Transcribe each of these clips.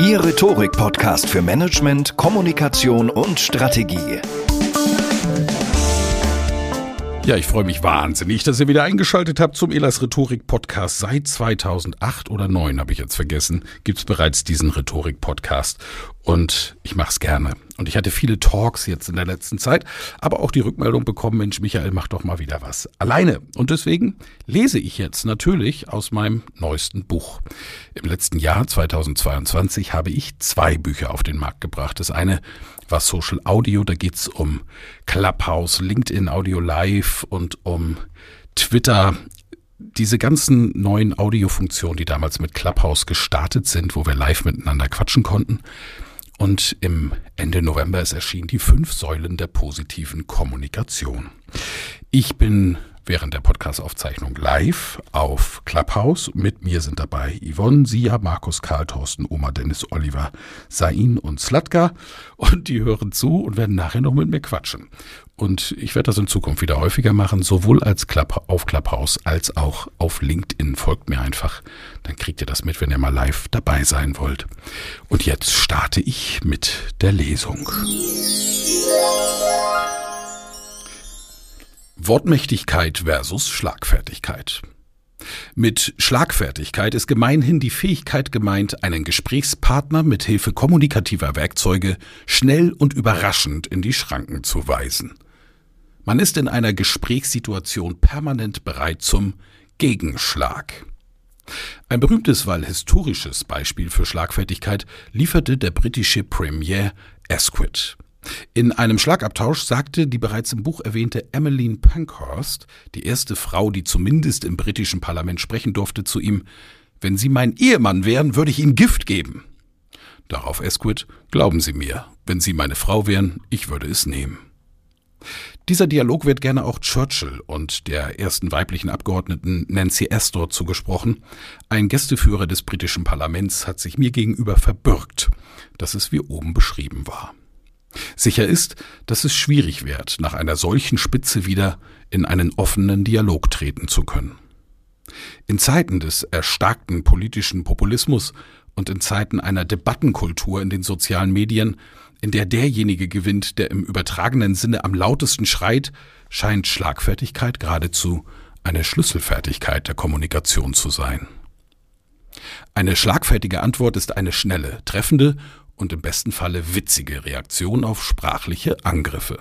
Ihr Rhetorik-Podcast für Management, Kommunikation und Strategie. Ja, ich freue mich wahnsinnig, dass ihr wieder eingeschaltet habt zum Elas Rhetorik Podcast. Seit 2008 oder 2009 habe ich jetzt vergessen, gibt es bereits diesen Rhetorik Podcast und ich mache es gerne. Und ich hatte viele Talks jetzt in der letzten Zeit, aber auch die Rückmeldung bekommen, Mensch, Michael, mach doch mal wieder was alleine. Und deswegen lese ich jetzt natürlich aus meinem neuesten Buch. Im letzten Jahr 2022 habe ich zwei Bücher auf den Markt gebracht. Das eine war Social Audio, da geht's um Clubhouse, LinkedIn Audio Live und um Twitter. Diese ganzen neuen Audiofunktionen, die damals mit Clubhouse gestartet sind, wo wir live miteinander quatschen konnten, und im Ende November ist erschienen die fünf Säulen der positiven Kommunikation. Ich bin während der Podcast-Aufzeichnung live auf Clubhouse. Mit mir sind dabei Yvonne, Sia, Markus, Karl, Thorsten, Oma, Dennis, Oliver, Sain und Slatka. Und die hören zu und werden nachher noch mit mir quatschen. Und ich werde das in Zukunft wieder häufiger machen, sowohl als Club, auf Clubhouse als auch auf LinkedIn. Folgt mir einfach, dann kriegt ihr das mit, wenn ihr mal live dabei sein wollt. Und jetzt starte ich mit der Lesung. Wortmächtigkeit versus Schlagfertigkeit. Mit Schlagfertigkeit ist gemeinhin die Fähigkeit gemeint, einen Gesprächspartner mit Hilfe kommunikativer Werkzeuge schnell und überraschend in die Schranken zu weisen. Man ist in einer Gesprächssituation permanent bereit zum Gegenschlag. Ein berühmtes, weil historisches Beispiel für Schlagfertigkeit lieferte der britische Premier Asquith. In einem Schlagabtausch sagte die bereits im Buch erwähnte Emmeline Pankhurst, die erste Frau, die zumindest im britischen Parlament sprechen durfte, zu ihm, wenn Sie mein Ehemann wären, würde ich Ihnen Gift geben. Darauf Asquith, glauben Sie mir, wenn Sie meine Frau wären, ich würde es nehmen. Dieser Dialog wird gerne auch Churchill und der ersten weiblichen Abgeordneten Nancy Astor zugesprochen. Ein Gästeführer des britischen Parlaments hat sich mir gegenüber verbürgt, dass es wie oben beschrieben war. Sicher ist, dass es schwierig wird, nach einer solchen Spitze wieder in einen offenen Dialog treten zu können. In Zeiten des erstarkten politischen Populismus und in Zeiten einer Debattenkultur in den sozialen Medien in der derjenige gewinnt, der im übertragenen Sinne am lautesten schreit, scheint Schlagfertigkeit geradezu eine Schlüsselfertigkeit der Kommunikation zu sein. Eine schlagfertige Antwort ist eine schnelle, treffende und im besten Falle witzige Reaktion auf sprachliche Angriffe.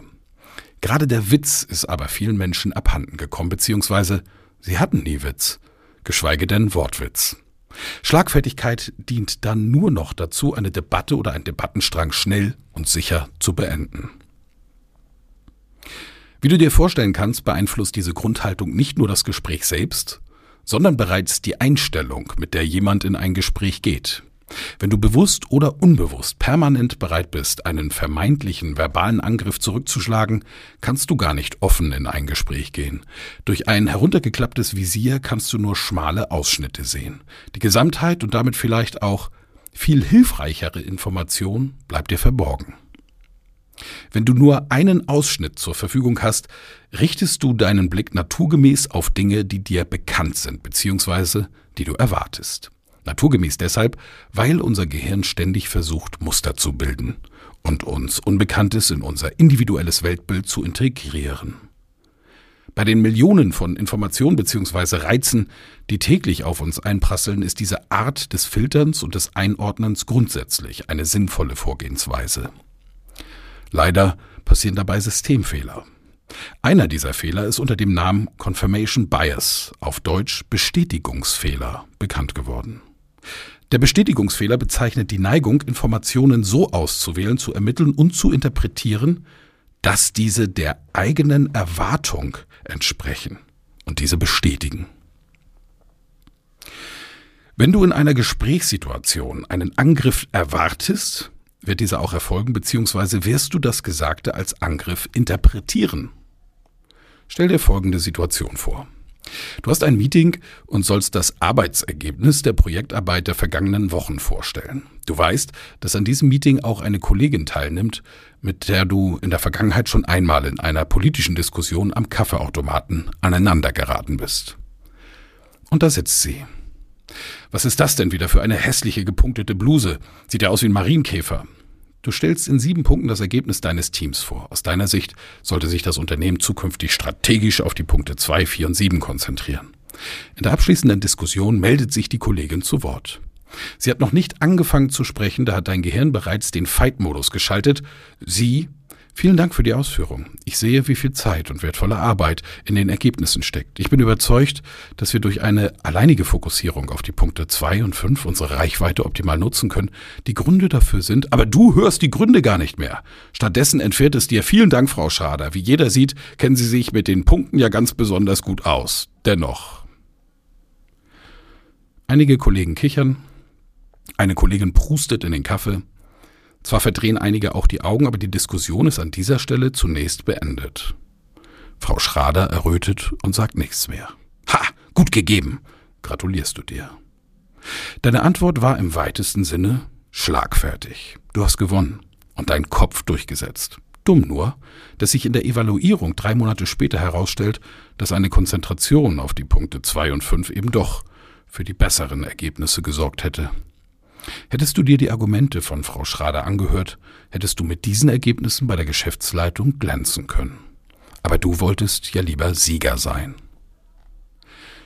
Gerade der Witz ist aber vielen Menschen abhanden gekommen, beziehungsweise sie hatten nie Witz, geschweige denn Wortwitz. Schlagfertigkeit dient dann nur noch dazu, eine Debatte oder einen Debattenstrang schnell und sicher zu beenden. Wie du dir vorstellen kannst, beeinflusst diese Grundhaltung nicht nur das Gespräch selbst, sondern bereits die Einstellung, mit der jemand in ein Gespräch geht. Wenn du bewusst oder unbewusst permanent bereit bist, einen vermeintlichen verbalen Angriff zurückzuschlagen, kannst du gar nicht offen in ein Gespräch gehen. Durch ein heruntergeklapptes Visier kannst du nur schmale Ausschnitte sehen. Die Gesamtheit und damit vielleicht auch viel hilfreichere Information bleibt dir verborgen. Wenn du nur einen Ausschnitt zur Verfügung hast, richtest du deinen Blick naturgemäß auf Dinge, die dir bekannt sind, beziehungsweise die du erwartest. Naturgemäß deshalb, weil unser Gehirn ständig versucht, Muster zu bilden und uns Unbekanntes in unser individuelles Weltbild zu integrieren. Bei den Millionen von Informationen bzw. Reizen, die täglich auf uns einprasseln, ist diese Art des Filterns und des Einordnens grundsätzlich eine sinnvolle Vorgehensweise. Leider passieren dabei Systemfehler. Einer dieser Fehler ist unter dem Namen Confirmation Bias, auf Deutsch Bestätigungsfehler, bekannt geworden. Der Bestätigungsfehler bezeichnet die Neigung, Informationen so auszuwählen, zu ermitteln und zu interpretieren, dass diese der eigenen Erwartung entsprechen und diese bestätigen. Wenn du in einer Gesprächssituation einen Angriff erwartest, wird dieser auch erfolgen, beziehungsweise wirst du das Gesagte als Angriff interpretieren. Stell dir folgende Situation vor. Du hast ein Meeting und sollst das Arbeitsergebnis der Projektarbeit der vergangenen Wochen vorstellen. Du weißt, dass an diesem Meeting auch eine Kollegin teilnimmt, mit der du in der Vergangenheit schon einmal in einer politischen Diskussion am Kaffeeautomaten aneinandergeraten bist. Und da sitzt sie. Was ist das denn wieder für eine hässliche gepunktete Bluse? Sieht ja aus wie ein Marienkäfer. Du stellst in sieben Punkten das Ergebnis deines Teams vor. Aus deiner Sicht sollte sich das Unternehmen zukünftig strategisch auf die Punkte 2, 4 und 7 konzentrieren. In der abschließenden Diskussion meldet sich die Kollegin zu Wort. Sie hat noch nicht angefangen zu sprechen, da hat dein Gehirn bereits den Fight-Modus geschaltet. Sie Vielen Dank für die Ausführung. Ich sehe, wie viel Zeit und wertvolle Arbeit in den Ergebnissen steckt. Ich bin überzeugt, dass wir durch eine alleinige Fokussierung auf die Punkte 2 und 5 unsere Reichweite optimal nutzen können. Die Gründe dafür sind, aber du hörst die Gründe gar nicht mehr. Stattdessen entfährt es dir. Vielen Dank, Frau Schrader. Wie jeder sieht, kennen Sie sich mit den Punkten ja ganz besonders gut aus. Dennoch. Einige Kollegen kichern, eine Kollegin prustet in den Kaffee, zwar verdrehen einige auch die Augen, aber die Diskussion ist an dieser Stelle zunächst beendet. Frau Schrader errötet und sagt nichts mehr. Ha, gut gegeben. Gratulierst du dir. Deine Antwort war im weitesten Sinne schlagfertig. Du hast gewonnen und deinen Kopf durchgesetzt. Dumm nur, dass sich in der Evaluierung drei Monate später herausstellt, dass eine Konzentration auf die Punkte zwei und fünf eben doch für die besseren Ergebnisse gesorgt hätte. Hättest du dir die Argumente von Frau Schrader angehört, hättest du mit diesen Ergebnissen bei der Geschäftsleitung glänzen können. Aber du wolltest ja lieber Sieger sein.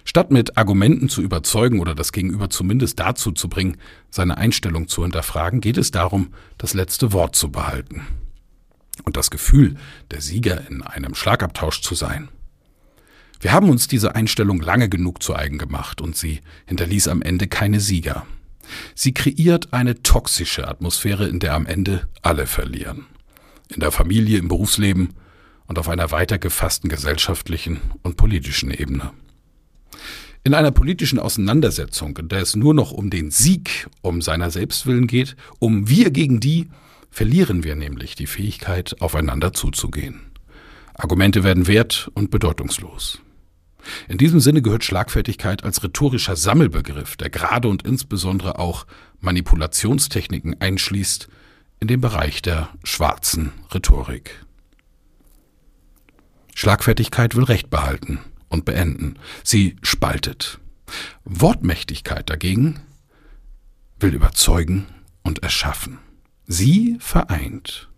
Statt mit Argumenten zu überzeugen oder das Gegenüber zumindest dazu zu bringen, seine Einstellung zu hinterfragen, geht es darum, das letzte Wort zu behalten. Und das Gefühl, der Sieger in einem Schlagabtausch zu sein. Wir haben uns diese Einstellung lange genug zu eigen gemacht und sie hinterließ am Ende keine Sieger. Sie kreiert eine toxische Atmosphäre, in der am Ende alle verlieren. In der Familie, im Berufsleben und auf einer weiter gefassten gesellschaftlichen und politischen Ebene. In einer politischen Auseinandersetzung, in der es nur noch um den Sieg um seiner Selbstwillen geht, um wir gegen die, verlieren wir nämlich die Fähigkeit, aufeinander zuzugehen. Argumente werden wert und bedeutungslos. In diesem Sinne gehört Schlagfertigkeit als rhetorischer Sammelbegriff, der gerade und insbesondere auch Manipulationstechniken einschließt, in den Bereich der schwarzen Rhetorik. Schlagfertigkeit will Recht behalten und beenden. Sie spaltet. Wortmächtigkeit dagegen will überzeugen und erschaffen. Sie vereint.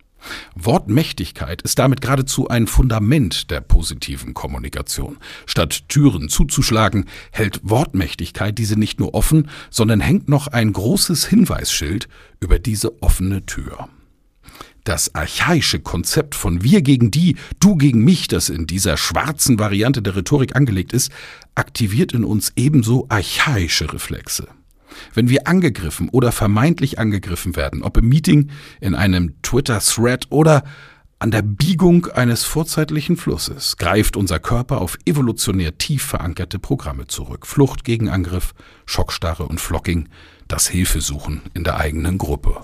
Wortmächtigkeit ist damit geradezu ein Fundament der positiven Kommunikation. Statt Türen zuzuschlagen, hält Wortmächtigkeit diese nicht nur offen, sondern hängt noch ein großes Hinweisschild über diese offene Tür. Das archaische Konzept von wir gegen die, du gegen mich, das in dieser schwarzen Variante der Rhetorik angelegt ist, aktiviert in uns ebenso archaische Reflexe. Wenn wir angegriffen oder vermeintlich angegriffen werden, ob im Meeting, in einem Twitter-Thread oder an der Biegung eines vorzeitlichen Flusses, greift unser Körper auf evolutionär tief verankerte Programme zurück. Flucht gegen Angriff, Schockstarre und Flocking, das Hilfesuchen in der eigenen Gruppe.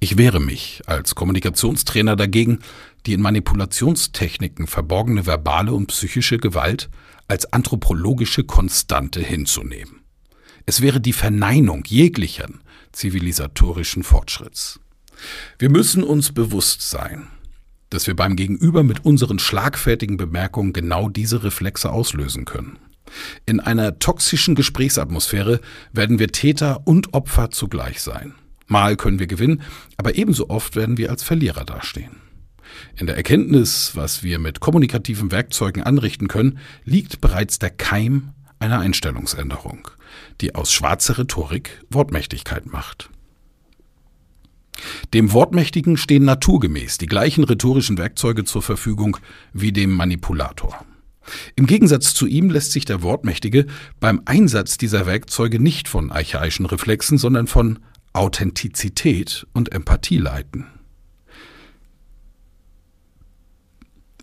Ich wehre mich als Kommunikationstrainer dagegen, die in Manipulationstechniken verborgene verbale und psychische Gewalt als anthropologische Konstante hinzunehmen. Es wäre die Verneinung jeglichen zivilisatorischen Fortschritts. Wir müssen uns bewusst sein, dass wir beim Gegenüber mit unseren schlagfertigen Bemerkungen genau diese Reflexe auslösen können. In einer toxischen Gesprächsatmosphäre werden wir Täter und Opfer zugleich sein. Mal können wir gewinnen, aber ebenso oft werden wir als Verlierer dastehen. In der Erkenntnis, was wir mit kommunikativen Werkzeugen anrichten können, liegt bereits der Keim einer Einstellungsänderung, die aus schwarzer Rhetorik Wortmächtigkeit macht. Dem Wortmächtigen stehen naturgemäß die gleichen rhetorischen Werkzeuge zur Verfügung wie dem Manipulator. Im Gegensatz zu ihm lässt sich der Wortmächtige beim Einsatz dieser Werkzeuge nicht von archaischen Reflexen, sondern von Authentizität und Empathie leiten.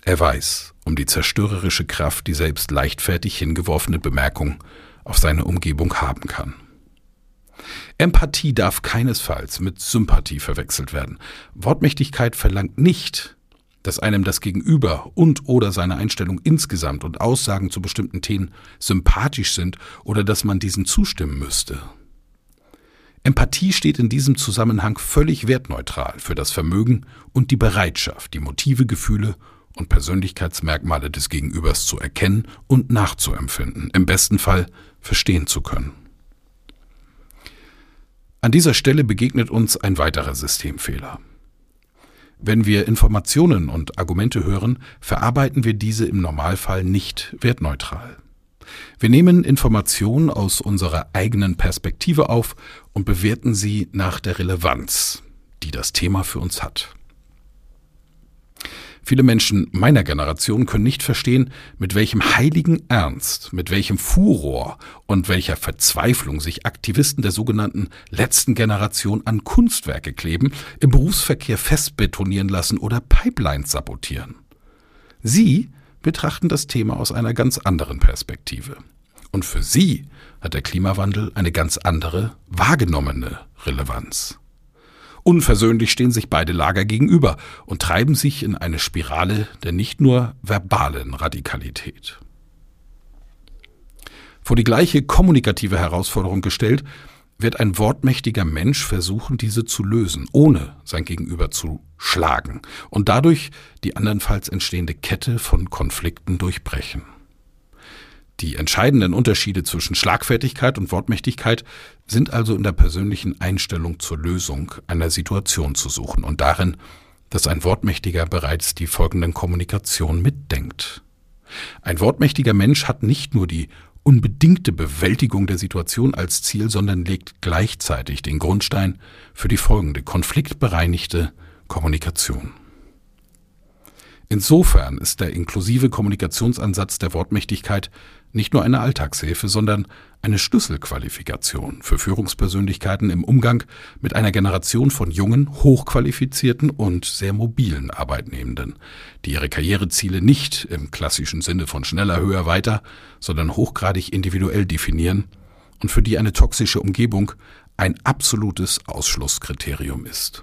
Er weiß um die zerstörerische Kraft, die selbst leichtfertig hingeworfene Bemerkung auf seine Umgebung haben kann. Empathie darf keinesfalls mit Sympathie verwechselt werden. Wortmächtigkeit verlangt nicht, dass einem das Gegenüber und oder seine Einstellung insgesamt und Aussagen zu bestimmten Themen sympathisch sind oder dass man diesen zustimmen müsste. Empathie steht in diesem Zusammenhang völlig wertneutral für das Vermögen und die Bereitschaft, die Motive, Gefühle und Persönlichkeitsmerkmale des Gegenübers zu erkennen und nachzuempfinden, im besten Fall verstehen zu können. An dieser Stelle begegnet uns ein weiterer Systemfehler. Wenn wir Informationen und Argumente hören, verarbeiten wir diese im Normalfall nicht wertneutral. Wir nehmen Informationen aus unserer eigenen Perspektive auf und bewerten sie nach der Relevanz, die das Thema für uns hat. Viele Menschen meiner Generation können nicht verstehen, mit welchem heiligen Ernst, mit welchem Furor und welcher Verzweiflung sich Aktivisten der sogenannten letzten Generation an Kunstwerke kleben, im Berufsverkehr festbetonieren lassen oder Pipelines sabotieren. Sie betrachten das Thema aus einer ganz anderen Perspektive. Und für sie hat der Klimawandel eine ganz andere wahrgenommene Relevanz. Unversöhnlich stehen sich beide Lager gegenüber und treiben sich in eine Spirale der nicht nur verbalen Radikalität. Vor die gleiche kommunikative Herausforderung gestellt, wird ein wortmächtiger Mensch versuchen, diese zu lösen, ohne sein Gegenüber zu schlagen und dadurch die andernfalls entstehende Kette von Konflikten durchbrechen. Die entscheidenden Unterschiede zwischen Schlagfertigkeit und Wortmächtigkeit sind also in der persönlichen Einstellung zur Lösung einer Situation zu suchen und darin, dass ein Wortmächtiger bereits die folgenden Kommunikation mitdenkt. Ein wortmächtiger Mensch hat nicht nur die unbedingte Bewältigung der Situation als Ziel, sondern legt gleichzeitig den Grundstein für die folgende konfliktbereinigte Kommunikation. Insofern ist der inklusive Kommunikationsansatz der Wortmächtigkeit nicht nur eine Alltagshilfe, sondern eine Schlüsselqualifikation für Führungspersönlichkeiten im Umgang mit einer Generation von jungen, hochqualifizierten und sehr mobilen Arbeitnehmenden, die ihre Karriereziele nicht im klassischen Sinne von schneller, höher, weiter, sondern hochgradig individuell definieren und für die eine toxische Umgebung ein absolutes Ausschlusskriterium ist.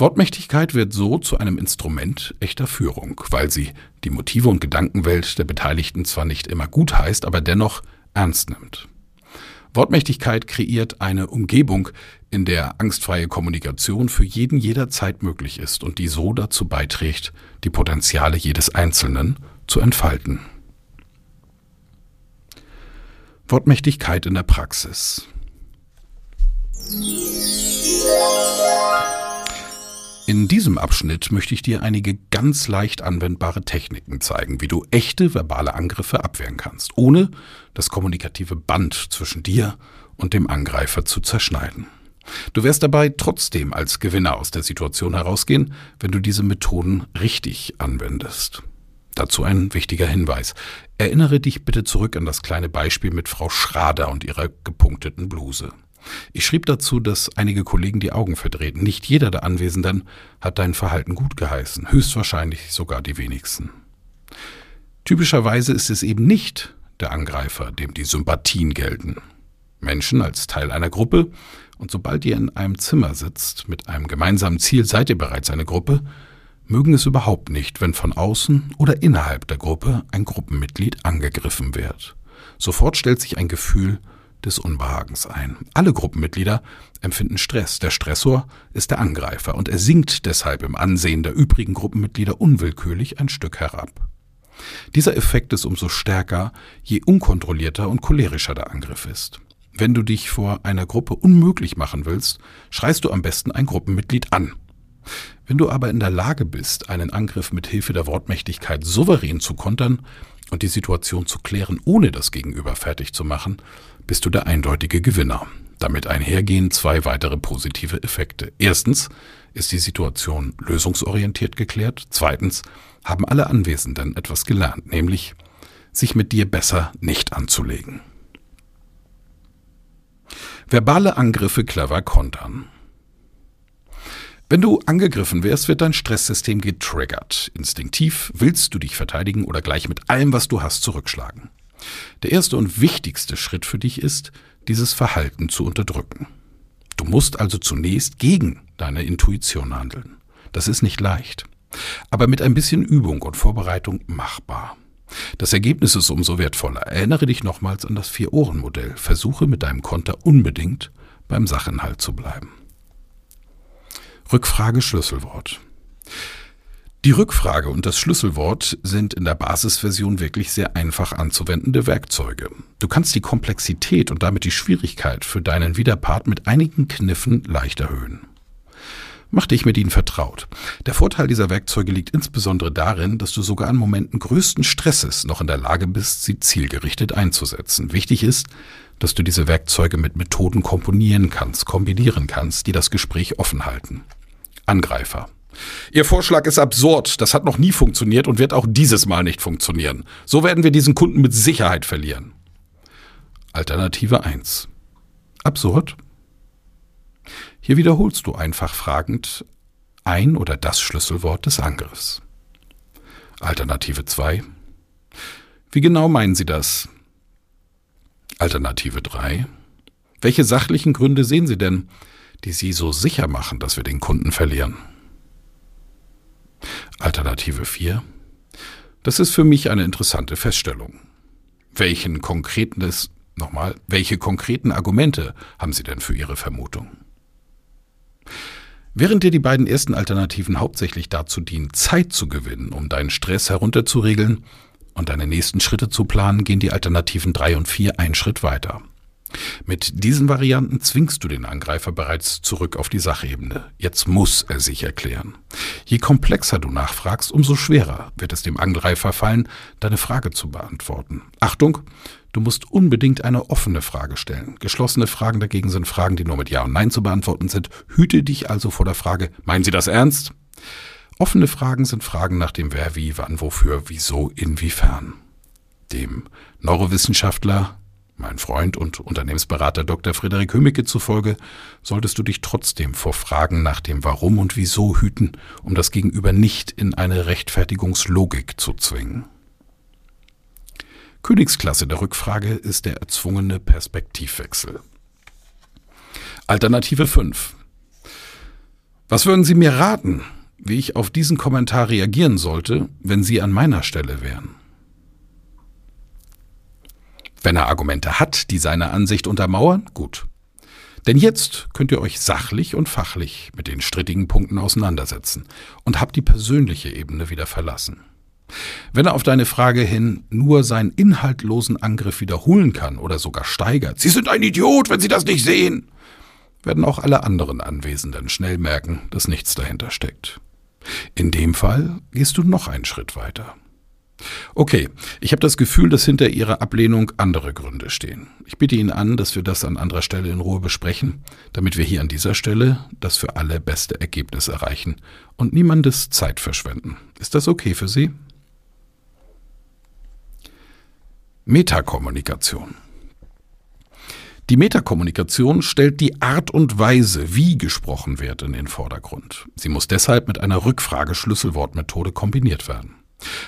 Wortmächtigkeit wird so zu einem Instrument echter Führung, weil sie die Motive und Gedankenwelt der Beteiligten zwar nicht immer gut heißt, aber dennoch ernst nimmt. Wortmächtigkeit kreiert eine Umgebung, in der angstfreie Kommunikation für jeden jederzeit möglich ist und die so dazu beiträgt, die Potenziale jedes Einzelnen zu entfalten. Wortmächtigkeit in der Praxis. In diesem Abschnitt möchte ich dir einige ganz leicht anwendbare Techniken zeigen, wie du echte verbale Angriffe abwehren kannst, ohne das kommunikative Band zwischen dir und dem Angreifer zu zerschneiden. Du wirst dabei trotzdem als Gewinner aus der Situation herausgehen, wenn du diese Methoden richtig anwendest. Dazu ein wichtiger Hinweis. Erinnere dich bitte zurück an das kleine Beispiel mit Frau Schrader und ihrer gepunkteten Bluse. Ich schrieb dazu, dass einige Kollegen die Augen verdrehten. Nicht jeder der Anwesenden hat dein Verhalten gut geheißen, höchstwahrscheinlich sogar die wenigsten. Typischerweise ist es eben nicht der Angreifer, dem die Sympathien gelten. Menschen als Teil einer Gruppe, und sobald ihr in einem Zimmer sitzt, mit einem gemeinsamen Ziel seid ihr bereits eine Gruppe, mögen es überhaupt nicht, wenn von außen oder innerhalb der Gruppe ein Gruppenmitglied angegriffen wird. Sofort stellt sich ein Gefühl des Unbehagens ein. Alle Gruppenmitglieder empfinden Stress. Der Stressor ist der Angreifer und er sinkt deshalb im Ansehen der übrigen Gruppenmitglieder unwillkürlich ein Stück herab. Dieser Effekt ist umso stärker, je unkontrollierter und cholerischer der Angriff ist. Wenn du dich vor einer Gruppe unmöglich machen willst, schreist du am besten ein Gruppenmitglied an. Wenn du aber in der Lage bist, einen Angriff mit Hilfe der Wortmächtigkeit souverän zu kontern und die Situation zu klären, ohne das Gegenüber fertig zu machen, bist du der eindeutige Gewinner. Damit einhergehen zwei weitere positive Effekte. Erstens ist die Situation lösungsorientiert geklärt. Zweitens haben alle Anwesenden etwas gelernt, nämlich sich mit dir besser nicht anzulegen. Verbale Angriffe clever kontern. Wenn du angegriffen wirst, wird dein Stresssystem getriggert. Instinktiv willst du dich verteidigen oder gleich mit allem, was du hast, zurückschlagen. Der erste und wichtigste Schritt für dich ist, dieses Verhalten zu unterdrücken. Du musst also zunächst gegen deine Intuition handeln. Das ist nicht leicht, aber mit ein bisschen Übung und Vorbereitung machbar. Das Ergebnis ist umso wertvoller. Erinnere dich nochmals an das Vier-Ohren-Modell. Versuche mit deinem Konter unbedingt beim Sachinhalt zu bleiben. Rückfrage Schlüsselwort. Die Rückfrage und das Schlüsselwort sind in der Basisversion wirklich sehr einfach anzuwendende Werkzeuge. Du kannst die Komplexität und damit die Schwierigkeit für deinen Widerpart mit einigen Kniffen leicht erhöhen. Mach dich mit ihnen vertraut. Der Vorteil dieser Werkzeuge liegt insbesondere darin, dass du sogar an Momenten größten Stresses noch in der Lage bist, sie zielgerichtet einzusetzen. Wichtig ist, dass du diese Werkzeuge mit Methoden komponieren kannst, kombinieren kannst, die das Gespräch offen halten. Angreifer. Ihr Vorschlag ist absurd, das hat noch nie funktioniert und wird auch dieses Mal nicht funktionieren. So werden wir diesen Kunden mit Sicherheit verlieren. Alternative 1. Absurd? Hier wiederholst du einfach fragend ein oder das Schlüsselwort des Angriffs. Alternative 2. Wie genau meinen Sie das? Alternative 3. Welche sachlichen Gründe sehen Sie denn, die Sie so sicher machen, dass wir den Kunden verlieren? Alternative 4. Das ist für mich eine interessante Feststellung. Welchen konkreten nochmal, welche konkreten Argumente haben Sie denn für Ihre Vermutung? Während dir die beiden ersten Alternativen hauptsächlich dazu dienen, Zeit zu gewinnen, um deinen Stress herunterzuregeln und deine nächsten Schritte zu planen, gehen die Alternativen 3 und 4 einen Schritt weiter. Mit diesen Varianten zwingst du den Angreifer bereits zurück auf die Sachebene. Jetzt muss er sich erklären. Je komplexer du nachfragst, umso schwerer wird es dem Angreifer fallen, deine Frage zu beantworten. Achtung, du musst unbedingt eine offene Frage stellen. Geschlossene Fragen dagegen sind Fragen, die nur mit Ja und Nein zu beantworten sind. Hüte dich also vor der Frage, meinen Sie das ernst? Offene Fragen sind Fragen nach dem Wer, wie, wann, wofür, wieso, inwiefern. Dem Neurowissenschaftler mein Freund und Unternehmensberater Dr. Frederik Hömicke zufolge solltest du dich trotzdem vor Fragen nach dem Warum und Wieso hüten, um das Gegenüber nicht in eine Rechtfertigungslogik zu zwingen. Königsklasse der Rückfrage ist der erzwungene Perspektivwechsel. Alternative 5. Was würden Sie mir raten, wie ich auf diesen Kommentar reagieren sollte, wenn Sie an meiner Stelle wären? Wenn er Argumente hat, die seine Ansicht untermauern, gut. Denn jetzt könnt ihr euch sachlich und fachlich mit den strittigen Punkten auseinandersetzen und habt die persönliche Ebene wieder verlassen. Wenn er auf deine Frage hin nur seinen inhaltlosen Angriff wiederholen kann oder sogar steigert, Sie sind ein Idiot, wenn Sie das nicht sehen, werden auch alle anderen Anwesenden schnell merken, dass nichts dahinter steckt. In dem Fall gehst du noch einen Schritt weiter. Okay, ich habe das Gefühl, dass hinter Ihrer Ablehnung andere Gründe stehen. Ich bitte Ihnen an, dass wir das an anderer Stelle in Ruhe besprechen, damit wir hier an dieser Stelle das für alle beste Ergebnis erreichen und niemandes Zeit verschwenden. Ist das okay für Sie? Metakommunikation. Die Metakommunikation stellt die Art und Weise, wie gesprochen wird, in den Vordergrund. Sie muss deshalb mit einer Rückfrage-Schlüsselwortmethode kombiniert werden.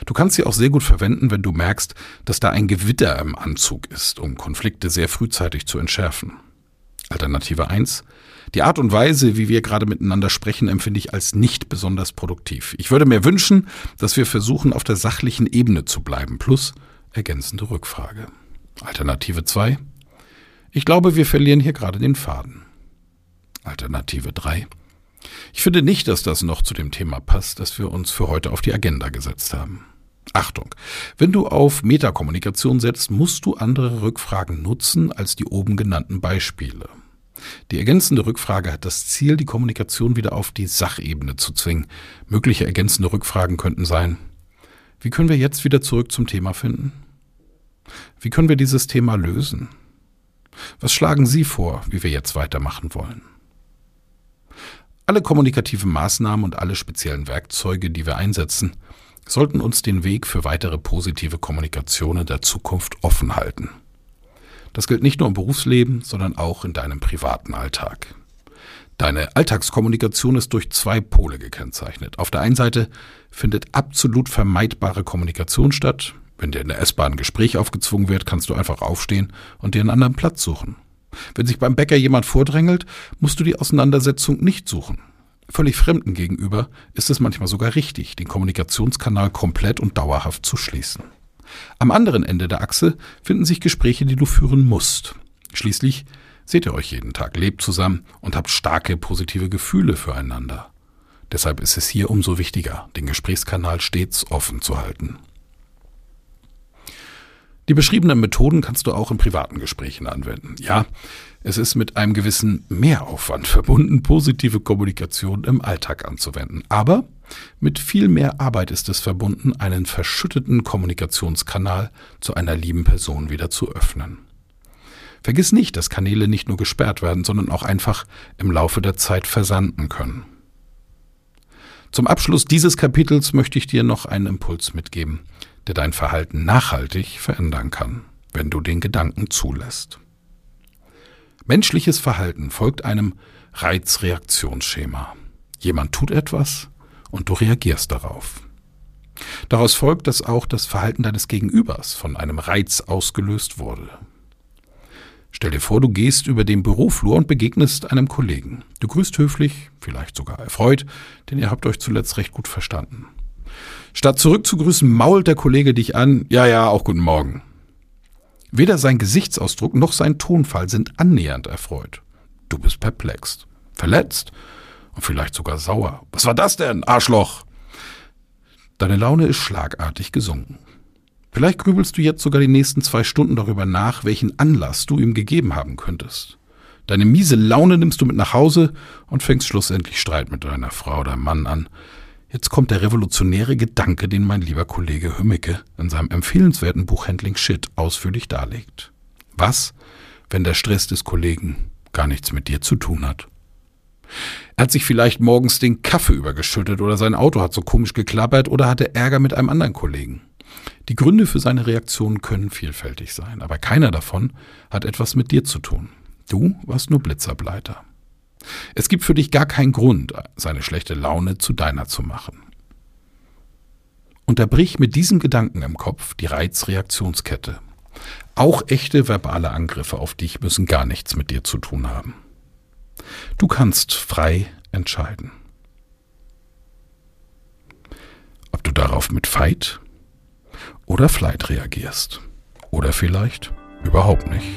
Du kannst sie auch sehr gut verwenden, wenn du merkst, dass da ein Gewitter im Anzug ist, um Konflikte sehr frühzeitig zu entschärfen. Alternative 1. Die Art und Weise, wie wir gerade miteinander sprechen, empfinde ich als nicht besonders produktiv. Ich würde mir wünschen, dass wir versuchen, auf der sachlichen Ebene zu bleiben, plus ergänzende Rückfrage. Alternative 2. Ich glaube, wir verlieren hier gerade den Faden. Alternative 3. Ich finde nicht, dass das noch zu dem Thema passt, das wir uns für heute auf die Agenda gesetzt haben. Achtung, wenn du auf Metakommunikation setzt, musst du andere Rückfragen nutzen als die oben genannten Beispiele. Die ergänzende Rückfrage hat das Ziel, die Kommunikation wieder auf die Sachebene zu zwingen. Mögliche ergänzende Rückfragen könnten sein, wie können wir jetzt wieder zurück zum Thema finden? Wie können wir dieses Thema lösen? Was schlagen Sie vor, wie wir jetzt weitermachen wollen? Alle kommunikativen Maßnahmen und alle speziellen Werkzeuge, die wir einsetzen, sollten uns den Weg für weitere positive Kommunikation in der Zukunft offen halten. Das gilt nicht nur im Berufsleben, sondern auch in deinem privaten Alltag. Deine Alltagskommunikation ist durch zwei Pole gekennzeichnet. Auf der einen Seite findet absolut vermeidbare Kommunikation statt. Wenn dir in der S-Bahn ein Gespräch aufgezwungen wird, kannst du einfach aufstehen und dir einen anderen Platz suchen. Wenn sich beim Bäcker jemand vordrängelt, musst du die Auseinandersetzung nicht suchen. Völlig Fremden gegenüber ist es manchmal sogar richtig, den Kommunikationskanal komplett und dauerhaft zu schließen. Am anderen Ende der Achse finden sich Gespräche, die du führen musst. Schließlich seht ihr euch jeden Tag, lebt zusammen und habt starke positive Gefühle füreinander. Deshalb ist es hier umso wichtiger, den Gesprächskanal stets offen zu halten. Die beschriebenen Methoden kannst du auch in privaten Gesprächen anwenden. Ja, es ist mit einem gewissen Mehraufwand verbunden, positive Kommunikation im Alltag anzuwenden. Aber mit viel mehr Arbeit ist es verbunden, einen verschütteten Kommunikationskanal zu einer lieben Person wieder zu öffnen. Vergiss nicht, dass Kanäle nicht nur gesperrt werden, sondern auch einfach im Laufe der Zeit versanden können. Zum Abschluss dieses Kapitels möchte ich dir noch einen Impuls mitgeben, der dein Verhalten nachhaltig verändern kann, wenn du den Gedanken zulässt. Menschliches Verhalten folgt einem Reizreaktionsschema. Jemand tut etwas und du reagierst darauf. Daraus folgt, dass auch das Verhalten deines Gegenübers von einem Reiz ausgelöst wurde. Stell dir vor, du gehst über den Büroflur und begegnest einem Kollegen. Du grüßt höflich, vielleicht sogar erfreut, denn ihr habt euch zuletzt recht gut verstanden. Statt zurückzugrüßen, mault der Kollege dich an, ja, ja, auch guten Morgen. Weder sein Gesichtsausdruck noch sein Tonfall sind annähernd erfreut. Du bist perplex, verletzt und vielleicht sogar sauer. Was war das denn, Arschloch? Deine Laune ist schlagartig gesunken. Vielleicht grübelst du jetzt sogar die nächsten zwei Stunden darüber nach, welchen Anlass du ihm gegeben haben könntest. Deine miese Laune nimmst du mit nach Hause und fängst schlussendlich Streit mit deiner Frau oder Mann an. Jetzt kommt der revolutionäre Gedanke, den mein lieber Kollege Hümmicke in seinem empfehlenswerten Buch Handling Shit ausführlich darlegt. Was, wenn der Stress des Kollegen gar nichts mit dir zu tun hat? Er hat sich vielleicht morgens den Kaffee übergeschüttet oder sein Auto hat so komisch geklappert oder hatte Ärger mit einem anderen Kollegen. Die Gründe für seine Reaktionen können vielfältig sein, aber keiner davon hat etwas mit dir zu tun. Du warst nur Blitzableiter. Es gibt für dich gar keinen Grund, seine schlechte Laune zu deiner zu machen. Unterbrich mit diesem Gedanken im Kopf die Reizreaktionskette. Auch echte verbale Angriffe auf dich müssen gar nichts mit dir zu tun haben. Du kannst frei entscheiden. Ob du darauf mit Fight oder Flight reagierst. Oder vielleicht überhaupt nicht.